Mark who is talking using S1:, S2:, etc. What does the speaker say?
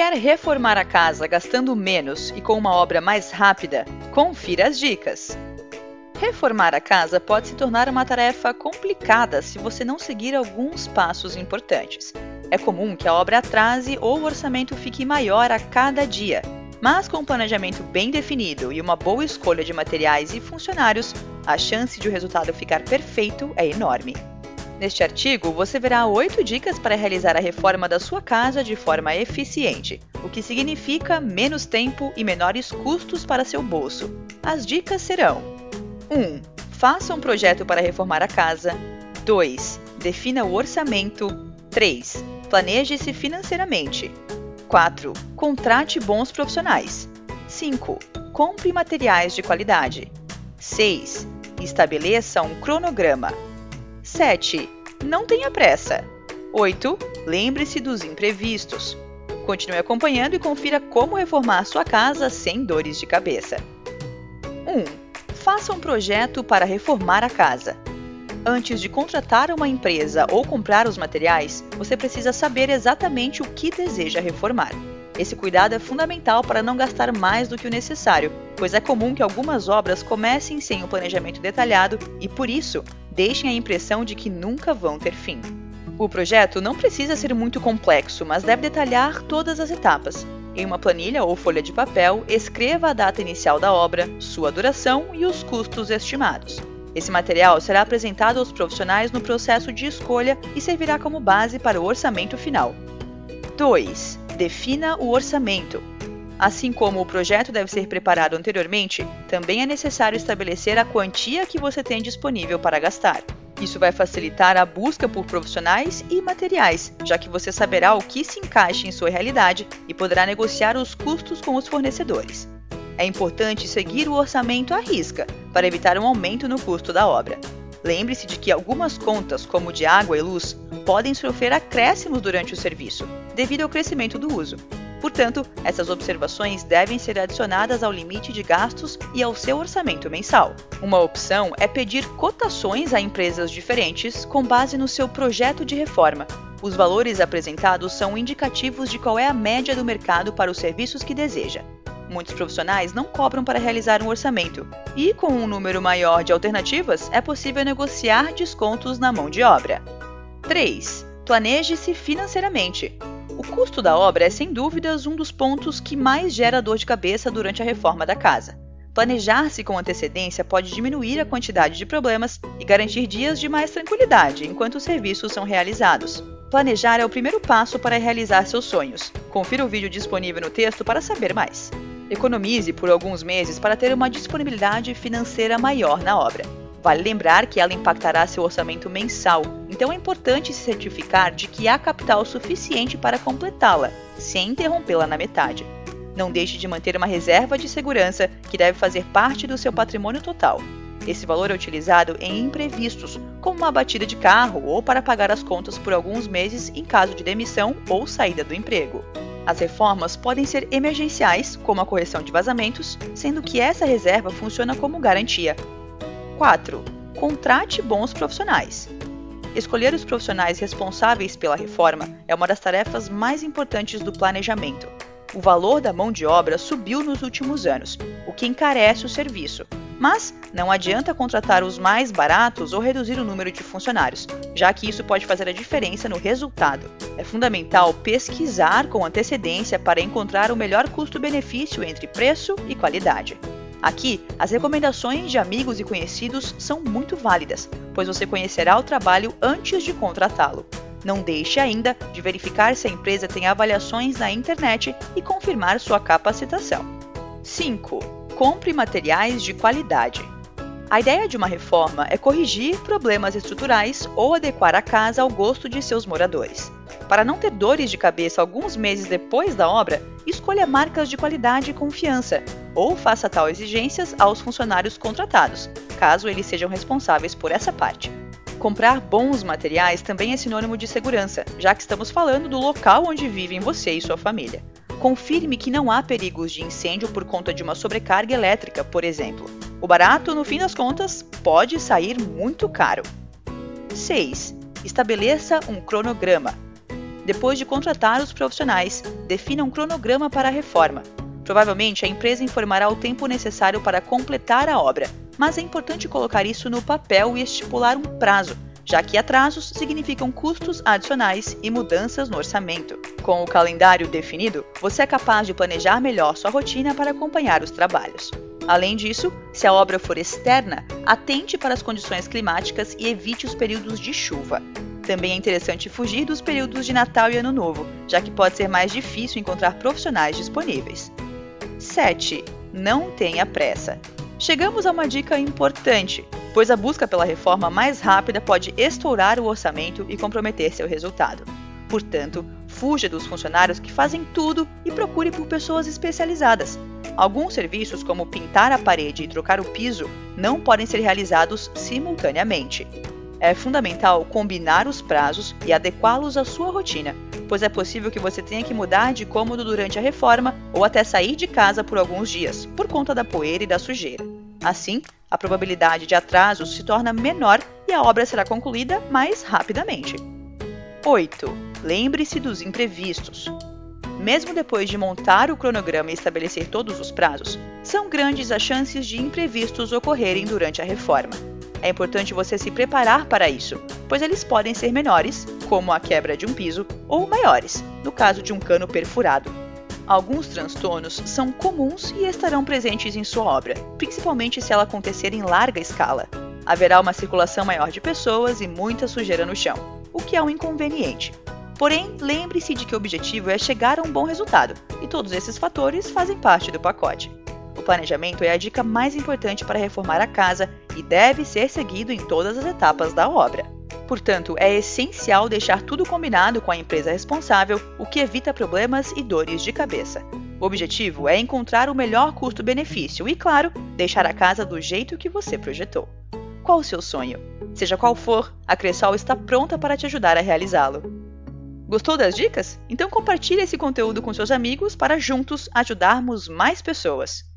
S1: Quer reformar a casa gastando menos e com uma obra mais rápida? Confira as dicas. Reformar a casa pode se tornar uma tarefa complicada se você não seguir alguns passos importantes. É comum que a obra atrase ou o orçamento fique maior a cada dia, mas com um planejamento bem definido e uma boa escolha de materiais e funcionários, a chance de o resultado ficar perfeito é enorme. Neste artigo, você verá oito dicas para realizar a reforma da sua casa de forma eficiente, o que significa menos tempo e menores custos para seu bolso. As dicas serão: 1. Faça um projeto para reformar a casa. 2. Defina o orçamento. 3. Planeje-se financeiramente. 4. Contrate bons profissionais. 5. Compre materiais de qualidade. 6. Estabeleça um cronograma. 7. Não tenha pressa. 8. Lembre-se dos imprevistos. Continue acompanhando e confira como reformar sua casa sem dores de cabeça. 1. Faça um projeto para reformar a casa. Antes de contratar uma empresa ou comprar os materiais, você precisa saber exatamente o que deseja reformar. Esse cuidado é fundamental para não gastar mais do que o necessário, pois é comum que algumas obras comecem sem um planejamento detalhado e, por isso, deixem a impressão de que nunca vão ter fim. O projeto não precisa ser muito complexo, mas deve detalhar todas as etapas. Em uma planilha ou folha de papel, escreva a data inicial da obra, sua duração e os custos estimados. Esse material será apresentado aos profissionais no processo de escolha e servirá como base para o orçamento final. 2. Defina o orçamento. Assim como o projeto deve ser preparado anteriormente, também é necessário estabelecer a quantia que você tem disponível para gastar. Isso vai facilitar a busca por profissionais e materiais, já que você saberá o que se encaixa em sua realidade e poderá negociar os custos com os fornecedores. É importante seguir o orçamento à risca para evitar um aumento no custo da obra. Lembre-se de que algumas contas, como de água e luz, podem sofrer acréscimos durante o serviço, devido ao crescimento do uso. Portanto, essas observações devem ser adicionadas ao limite de gastos e ao seu orçamento mensal. Uma opção é pedir cotações a empresas diferentes com base no seu projeto de reforma. Os valores apresentados são indicativos de qual é a média do mercado para os serviços que deseja. Muitos profissionais não cobram para realizar um orçamento, e com um número maior de alternativas, é possível negociar descontos na mão de obra. 3. Planeje-se financeiramente. O custo da obra é sem dúvidas um dos pontos que mais gera dor de cabeça durante a reforma da casa. Planejar-se com antecedência pode diminuir a quantidade de problemas e garantir dias de mais tranquilidade enquanto os serviços são realizados. Planejar é o primeiro passo para realizar seus sonhos. Confira o vídeo disponível no texto para saber mais. Economize por alguns meses para ter uma disponibilidade financeira maior na obra. Vale lembrar que ela impactará seu orçamento mensal, então é importante se certificar de que há capital suficiente para completá-la, sem interrompê-la na metade. Não deixe de manter uma reserva de segurança que deve fazer parte do seu patrimônio total. Esse valor é utilizado em imprevistos, como uma batida de carro ou para pagar as contas por alguns meses em caso de demissão ou saída do emprego. As reformas podem ser emergenciais, como a correção de vazamentos, sendo que essa reserva funciona como garantia. 4. Contrate bons profissionais. Escolher os profissionais responsáveis pela reforma é uma das tarefas mais importantes do planejamento. O valor da mão de obra subiu nos últimos anos, o que encarece o serviço, mas não adianta contratar os mais baratos ou reduzir o número de funcionários, já que isso pode fazer a diferença no resultado. É fundamental pesquisar com antecedência para encontrar o melhor custo-benefício entre preço e qualidade. Aqui, as recomendações de amigos e conhecidos são muito válidas, pois você conhecerá o trabalho antes de contratá-lo. Não deixe ainda de verificar se a empresa tem avaliações na internet e confirmar sua capacitação. 5 compre materiais de qualidade. A ideia de uma reforma é corrigir problemas estruturais ou adequar a casa ao gosto de seus moradores. Para não ter dores de cabeça alguns meses depois da obra, escolha marcas de qualidade e confiança, ou faça tal exigências aos funcionários contratados, caso eles sejam responsáveis por essa parte. Comprar bons materiais também é sinônimo de segurança, já que estamos falando do local onde vivem você e sua família confirme que não há perigos de incêndio por conta de uma sobrecarga elétrica, por exemplo. O barato, no fim das contas, pode sair muito caro. 6. Estabeleça um cronograma. Depois de contratar os profissionais, defina um cronograma para a reforma. Provavelmente a empresa informará o tempo necessário para completar a obra, mas é importante colocar isso no papel e estipular um prazo, já que atrasos significam custos adicionais e mudanças no orçamento. Com o calendário definido, você é capaz de planejar melhor sua rotina para acompanhar os trabalhos. Além disso, se a obra for externa, atente para as condições climáticas e evite os períodos de chuva. Também é interessante fugir dos períodos de Natal e Ano Novo, já que pode ser mais difícil encontrar profissionais disponíveis. 7. Não tenha pressa. Chegamos a uma dica importante, pois a busca pela reforma mais rápida pode estourar o orçamento e comprometer seu resultado. Portanto, fuja dos funcionários que fazem tudo e procure por pessoas especializadas. Alguns serviços, como pintar a parede e trocar o piso, não podem ser realizados simultaneamente. É fundamental combinar os prazos e adequá-los à sua rotina, pois é possível que você tenha que mudar de cômodo durante a reforma ou até sair de casa por alguns dias, por conta da poeira e da sujeira. Assim, a probabilidade de atrasos se torna menor e a obra será concluída mais rapidamente. 8. Lembre-se dos imprevistos. Mesmo depois de montar o cronograma e estabelecer todos os prazos, são grandes as chances de imprevistos ocorrerem durante a reforma. É importante você se preparar para isso, pois eles podem ser menores, como a quebra de um piso, ou maiores, no caso de um cano perfurado. Alguns transtornos são comuns e estarão presentes em sua obra, principalmente se ela acontecer em larga escala. Haverá uma circulação maior de pessoas e muita sujeira no chão, o que é um inconveniente. Porém, lembre-se de que o objetivo é chegar a um bom resultado, e todos esses fatores fazem parte do pacote. O planejamento é a dica mais importante para reformar a casa e deve ser seguido em todas as etapas da obra. Portanto, é essencial deixar tudo combinado com a empresa responsável, o que evita problemas e dores de cabeça. O objetivo é encontrar o melhor custo-benefício e, claro, deixar a casa do jeito que você projetou. Qual o seu sonho? Seja qual for, a Cressol está pronta para te ajudar a realizá-lo. Gostou das dicas? Então compartilhe esse conteúdo com seus amigos para juntos ajudarmos mais pessoas.